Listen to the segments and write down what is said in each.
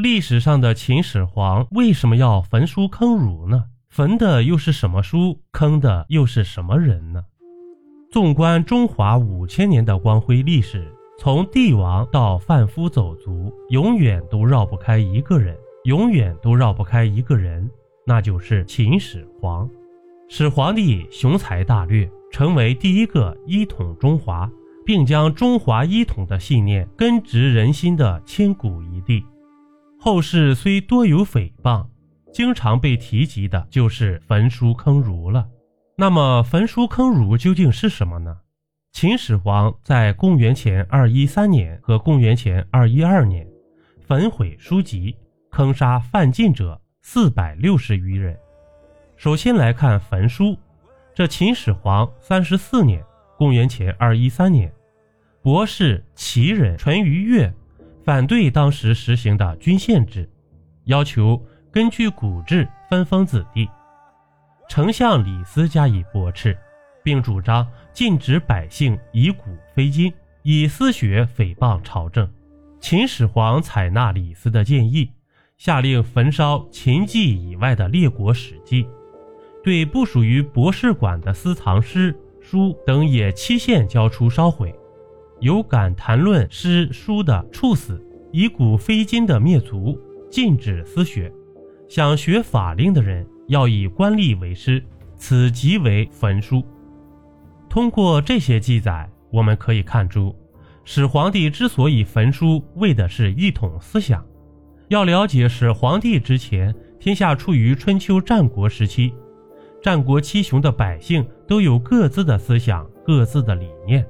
历史上的秦始皇为什么要焚书坑儒呢？焚的又是什么书？坑的又是什么人呢？纵观中华五千年的光辉历史，从帝王到贩夫走卒，永远都绕不开一个人，永远都绕不开一个人，那就是秦始皇。始皇帝雄才大略，成为第一个一统中华，并将中华一统的信念根植人心的千古一帝。后世虽多有诽谤。经常被提及的就是焚书坑儒了。那么，焚书坑儒究竟是什么呢？秦始皇在公元前二一三年和公元前二一二年焚毁书籍，坑杀犯禁者四百六十余人。首先来看焚书，这秦始皇三十四年（公元前二一三年），博士齐人淳于越反对当时实行的郡县制，要求。根据古制分封子弟，丞相李斯加以驳斥，并主张禁止百姓以古非今，以私学诽谤朝政。秦始皇采纳李斯的建议，下令焚烧秦记以外的列国史记，对不属于博士馆的私藏诗书等也期限交出烧毁。有敢谈论诗书的处死，以古非今的灭族，禁止私学。想学法令的人要以官吏为师，此即为焚书。通过这些记载，我们可以看出，始皇帝之所以焚书，为的是一统思想。要了解始皇帝之前，天下处于春秋战国时期，战国七雄的百姓都有各自的思想、各自的理念，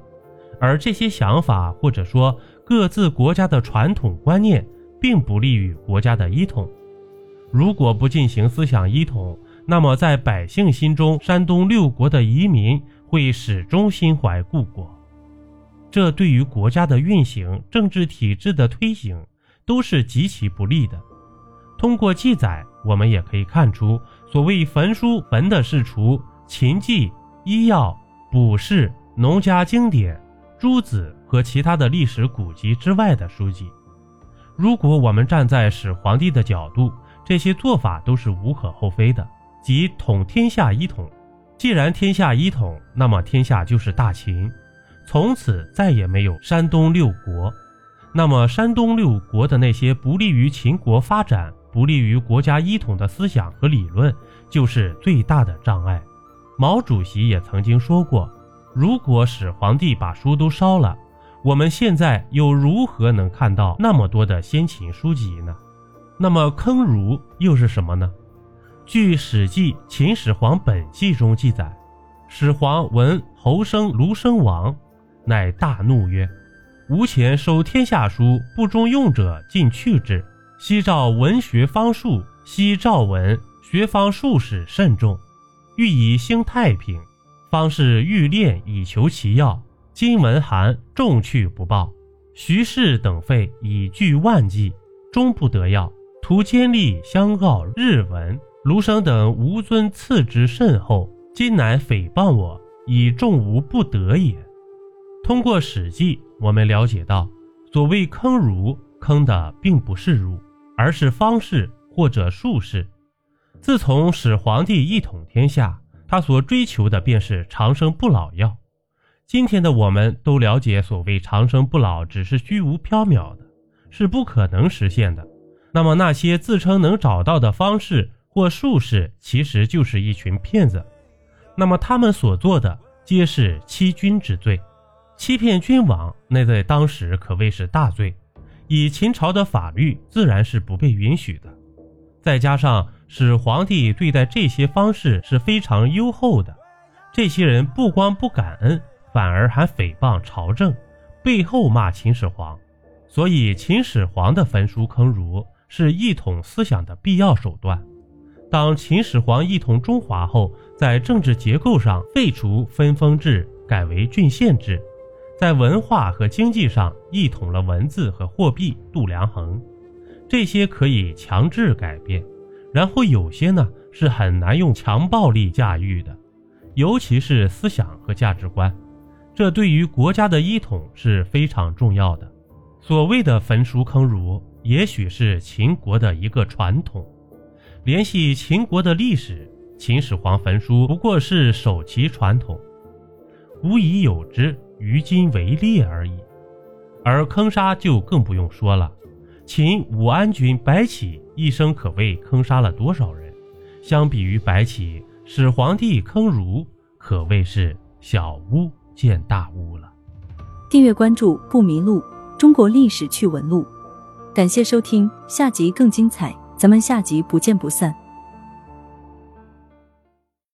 而这些想法或者说各自国家的传统观念，并不利于国家的一统。如果不进行思想一统，那么在百姓心中，山东六国的移民会始终心怀故国，这对于国家的运行、政治体制的推行都是极其不利的。通过记载，我们也可以看出，所谓焚书，焚的是除秦记、医药、卜筮、农家经典、诸子和其他的历史古籍之外的书籍。如果我们站在始皇帝的角度，这些做法都是无可厚非的，即统天下一统。既然天下一统，那么天下就是大秦，从此再也没有山东六国。那么山东六国的那些不利于秦国发展、不利于国家一统的思想和理论，就是最大的障碍。毛主席也曾经说过：“如果始皇帝把书都烧了，我们现在又如何能看到那么多的先秦书籍呢？”那么坑儒又是什么呢？据《史记·秦始皇本纪》中记载，始皇闻侯生卢生亡，乃大怒曰：“吾前收天下书，不中用者尽去之。昔赵文学方术，昔赵文学方术士慎重，欲以兴太平，方是欲练以求其要。今闻韩重去不报，徐氏等废以拒万计，终不得要。”图监吏相告日文，卢生等无尊赐之甚厚，今乃诽谤我，以众无不得也。通过《史记》，我们了解到，所谓坑儒，坑的并不是儒，而是方士或者术士。自从始皇帝一统天下，他所追求的便是长生不老药。今天的我们都了解，所谓长生不老只是虚无缥缈的，是不可能实现的。那么那些自称能找到的方式或术士，其实就是一群骗子。那么他们所做的皆是欺君之罪，欺骗君王，那在当时可谓是大罪，以秦朝的法律自然是不被允许的。再加上始皇帝对待这些方式是非常优厚的，这些人不光不感恩，反而还诽谤朝政，背后骂秦始皇，所以秦始皇的焚书坑儒。是一统思想的必要手段。当秦始皇一统中华后，在政治结构上废除分封制，改为郡县制；在文化和经济上一统了文字和货币、度量衡。这些可以强制改变，然后有些呢是很难用强暴力驾驭的，尤其是思想和价值观，这对于国家的一统是非常重要的。所谓的焚书坑儒。也许是秦国的一个传统。联系秦国的历史，秦始皇焚书不过是守其传统，古已有之，于今为烈而已。而坑杀就更不用说了，秦武安君白起一生可谓坑杀了多少人？相比于白起，始皇帝坑儒可谓是小巫见大巫了。订阅关注不迷路，中国历史趣闻录。感谢收听，下集更精彩，咱们下集不见不散。